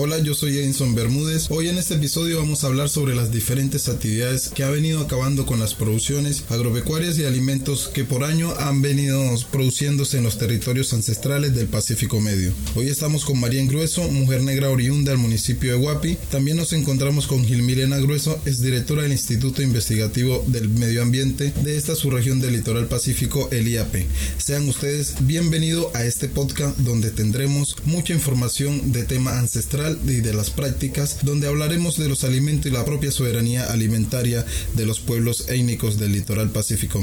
Hola, yo soy Edison Bermúdez. Hoy en este episodio vamos a hablar sobre las diferentes actividades que ha venido acabando con las producciones agropecuarias y alimentos que por año han venido produciéndose en los territorios ancestrales del Pacífico Medio. Hoy estamos con María Grueso, mujer negra oriunda del municipio de Huapi. También nos encontramos con Gilmilena Grueso, es directora del Instituto Investigativo del Medio Ambiente de esta subregión del litoral pacífico, el IAP. Sean ustedes bienvenidos a este podcast donde tendremos mucha información de tema ancestral y de las prácticas, donde hablaremos de los alimentos y la propia soberanía alimentaria de los pueblos étnicos del litoral pacífico.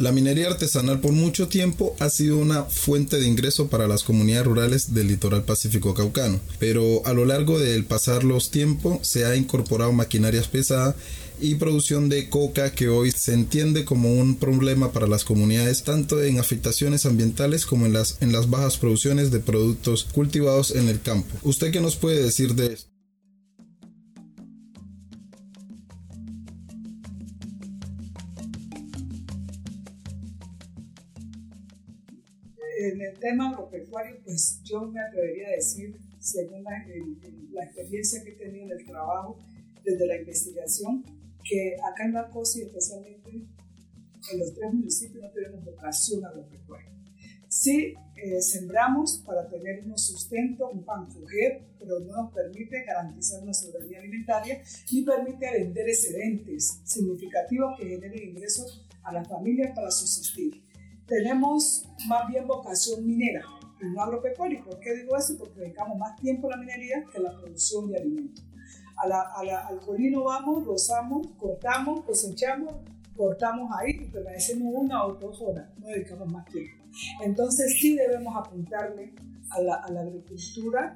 La minería artesanal por mucho tiempo ha sido una fuente de ingreso para las comunidades rurales del litoral pacífico caucano, pero a lo largo del pasar los tiempos se ha incorporado maquinarias pesadas y producción de coca que hoy se entiende como un problema para las comunidades tanto en afectaciones ambientales como en las, en las bajas producciones de productos cultivados en el campo. ¿Usted qué nos puede decir de esto? En el tema agropecuario, pues yo me atrevería a decir, según la, experiencia que he tenido en el trabajo, desde la investigación, que acá en la COSI, especialmente en los tres municipios, no tenemos vocación agropecuaria. Sí, eh, sembramos para tener un sustento, un pan coger, pero no nos permite garantizar una soberanía alimentaria ni permite vender excedentes significativos que generen ingresos a las familias para subsistir tenemos más bien vocación minera y no agropecuaria. ¿Por qué digo eso? Porque dedicamos más tiempo a la minería que a la producción de alimentos. A la, al colino vamos, rozamos, cortamos, cosechamos, cortamos ahí y permanecemos una o dos horas, no dedicamos más tiempo. Entonces sí debemos apuntarle a la, a la agricultura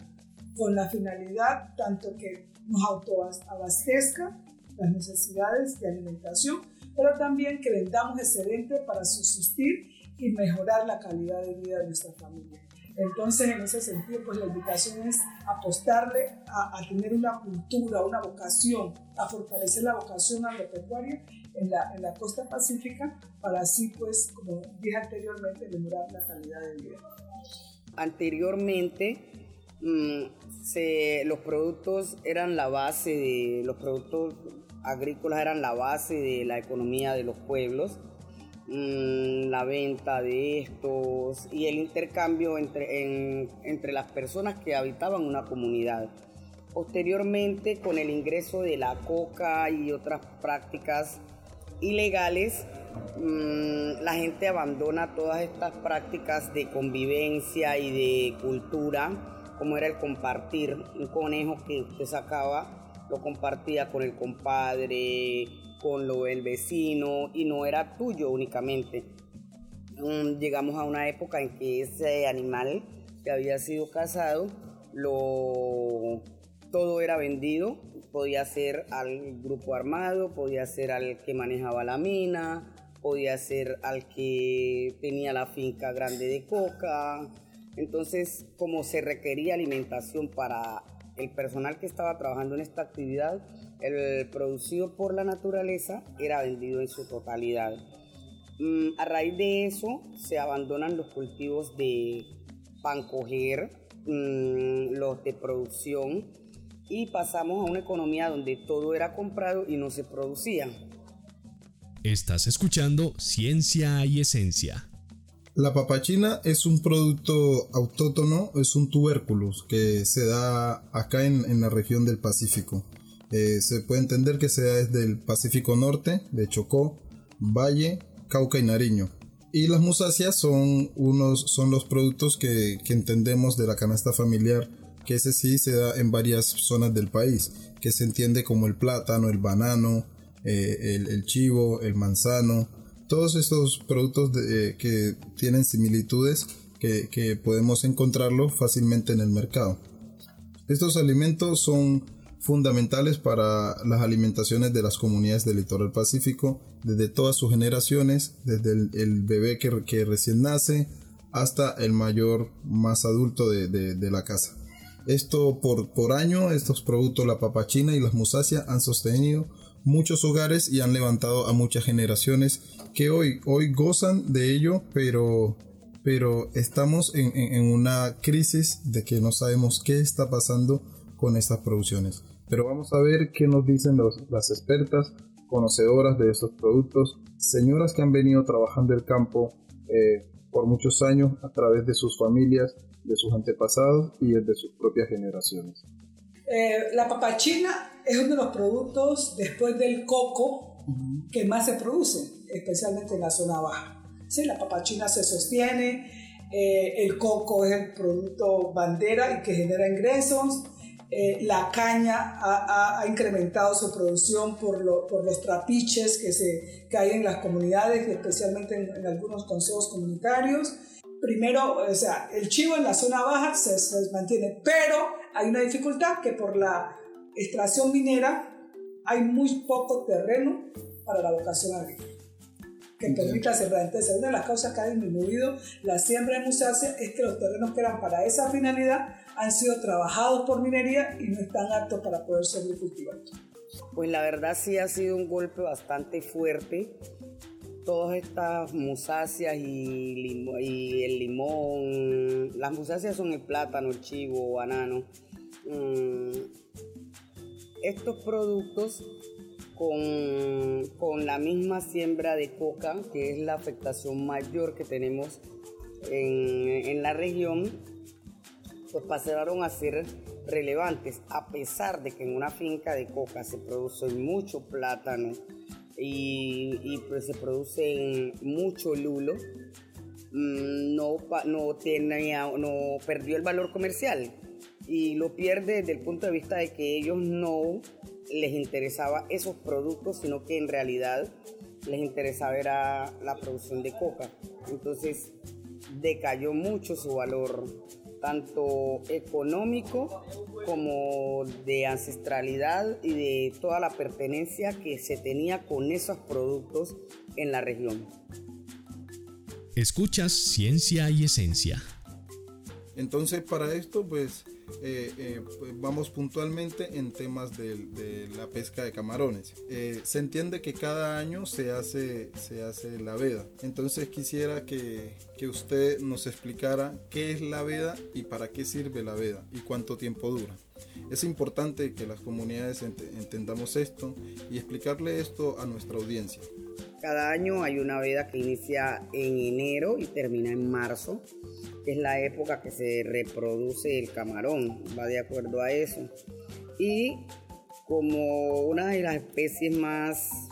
con la finalidad tanto que nos autoabastezca las necesidades de alimentación, pero también que vendamos excedentes para subsistir y mejorar la calidad de vida de nuestra familia. Entonces, en ese sentido, pues la invitación es apostarle a, tener una cultura, una vocación, a fortalecer la vocación agropecuaria en la, en la costa pacífica para así, pues, como dije anteriormente, mejorar la calidad de vida. Anteriormente, mm, los productos eran la base de, los productos agrícolas eran la base de la economía de los pueblos Mm, la venta de estos y el intercambio entre, entre las personas que habitaban una comunidad. Posteriormente, con el ingreso de la coca y otras prácticas ilegales, mm, la gente abandona todas estas prácticas de convivencia y de cultura, como era el compartir. Un conejo que usted sacaba, lo compartía con el compadre, con lo del vecino y no era tuyo únicamente. Mm, llegamos a una época en que ese animal que había sido cazado, lo, todo era vendido, podía ser al grupo armado, podía ser al que manejaba la mina, podía ser al que tenía la finca grande de coca. Entonces, como se requería alimentación para el personal que estaba trabajando en esta actividad, el producido por la naturaleza era vendido en su totalidad. Mm, a raíz de eso se abandonan los cultivos de pancoger, mm, los de producción y pasamos a una economía donde todo era comprado y no se producía. Estás escuchando Ciencia y Esencia. La papachina es un producto autóctono, es un tubérculo que se da acá en, la región del Pacífico. Eh, se puede entender que sea desde el Pacífico Norte, de Chocó, Valle, Cauca y Nariño. Y las musáceas son, unos, son los productos que, entendemos de la canasta familiar, que ese sí se da en varias zonas del país, que se entiende como el plátano, el banano, eh, el chivo, el manzano, todos estos productos eh, que tienen similitudes que, podemos encontrarlo fácilmente en el mercado. Estos alimentos son fundamentales para las alimentaciones de las comunidades del litoral pacífico desde todas sus generaciones, desde el, bebé que, recién nace hasta el mayor más adulto de, la casa. Esto por, por año, estos productos, la papachina y las musáceas han sostenido muchos hogares y han levantado a muchas generaciones que hoy, hoy gozan de ello, pero, pero estamos en, en, una crisis de que no sabemos qué está pasando con estas producciones. Pero vamos a ver qué nos dicen las expertas, conocedoras de estos productos, señoras que han venido trabajando el campo eh, por muchos años a través de sus familias, de sus antepasados y de sus propias generaciones. Eh, la papachina es uno de los productos después del coco que más se produce, especialmente en la zona baja. Sí, la papachina se sostiene, eh, el coco es el producto bandera y que genera ingresos. Eh, la caña ha, incrementado su producción por, por los trapiches que, se, que hay en las comunidades, especialmente en, en algunos consejos comunitarios primero, o sea, el chivo en la zona baja se, se, mantiene, pero hay una dificultad que por la extracción minera hay muy poco terreno para la vocación agrícola que permita sembrar. Entonces, una de las causas que ha disminuido la siembra en musácea es que los terrenos que eran para esa finalidad han sido trabajados por minería y no están aptos para poder ser cultivados. Pues la verdad sí ha sido un golpe bastante fuerte todas estas musáceas y, el limón, las musáceas son el plátano, el chivo, banano. Mm, estos productos con, con, la misma siembra de coca, que es la afectación mayor que tenemos en, en la región, pues pasaron a ser relevantes, a pesar de que en una finca de coca se produce mucho plátano, y, pues se produce mucho lulo, mm, no, no, tenía, no perdió el valor comercial y lo pierde desde el punto de vista de que ellos no les interesaba esos productos, sino que en realidad les interesaba era la producción de coca. Entonces decayó mucho su valor tanto económico como de ancestralidad y de toda la pertenencia que se tenía con esos productos en la región. Escuchas Ciencia y Esencia. Entonces para esto pues eh, eh, pues, vamos puntualmente en temas de, la pesca de camarones. Eh, se entiende que cada año se hace, se hace la veda. Entonces quisiera que, que, usted nos explicara qué es la veda y para qué sirve la veda y cuánto tiempo dura. Es importante que las comunidades entendamos esto y explicarle esto a nuestra audiencia. Cada año hay una veda que inicia en enero y termina en marzo que es la época que se reproduce el camarón, va de acuerdo a eso. Y como una de las especies más,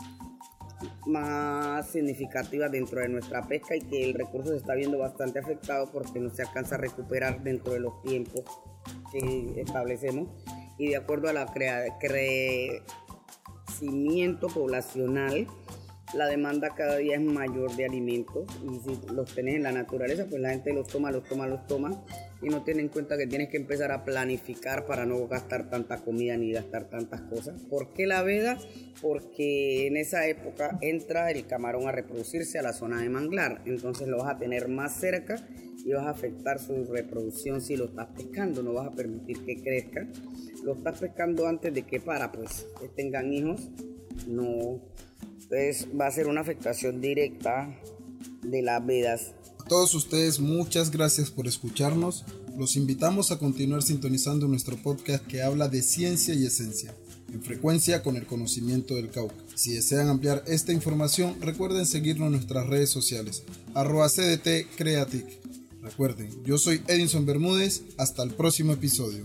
más significativas dentro de nuestra pesca y que el recurso se está viendo bastante afectado porque no se alcanza a recuperar dentro de los tiempos que establecemos y de acuerdo a la crecimiento poblacional la demanda cada día es mayor de alimentos y si los tenés en la naturaleza, pues la gente los toma, los toma, los toma y no tiene en cuenta que tienes que empezar a planificar para no gastar tanta comida ni gastar tantas cosas. ¿Por qué la veda? Porque en esa época entra el camarón a reproducirse a la zona de manglar, entonces lo vas a tener más cerca y vas a afectar su reproducción si lo estás pescando, no vas a permitir que crezca. Lo estás pescando antes de que para, pues, que tengan hijos, no va a ser una afectación directa de las vedas. A todos ustedes muchas gracias por escucharnos. Los invitamos a continuar sintonizando nuestro podcast que habla de ciencia y esencia, en frecuencia con el conocimiento del Cauca. Si desean ampliar esta información, recuerden seguirnos en nuestras redes sociales, arroba CDT Creatic. Recuerden, yo soy Edinson Bermúdez, hasta el próximo episodio.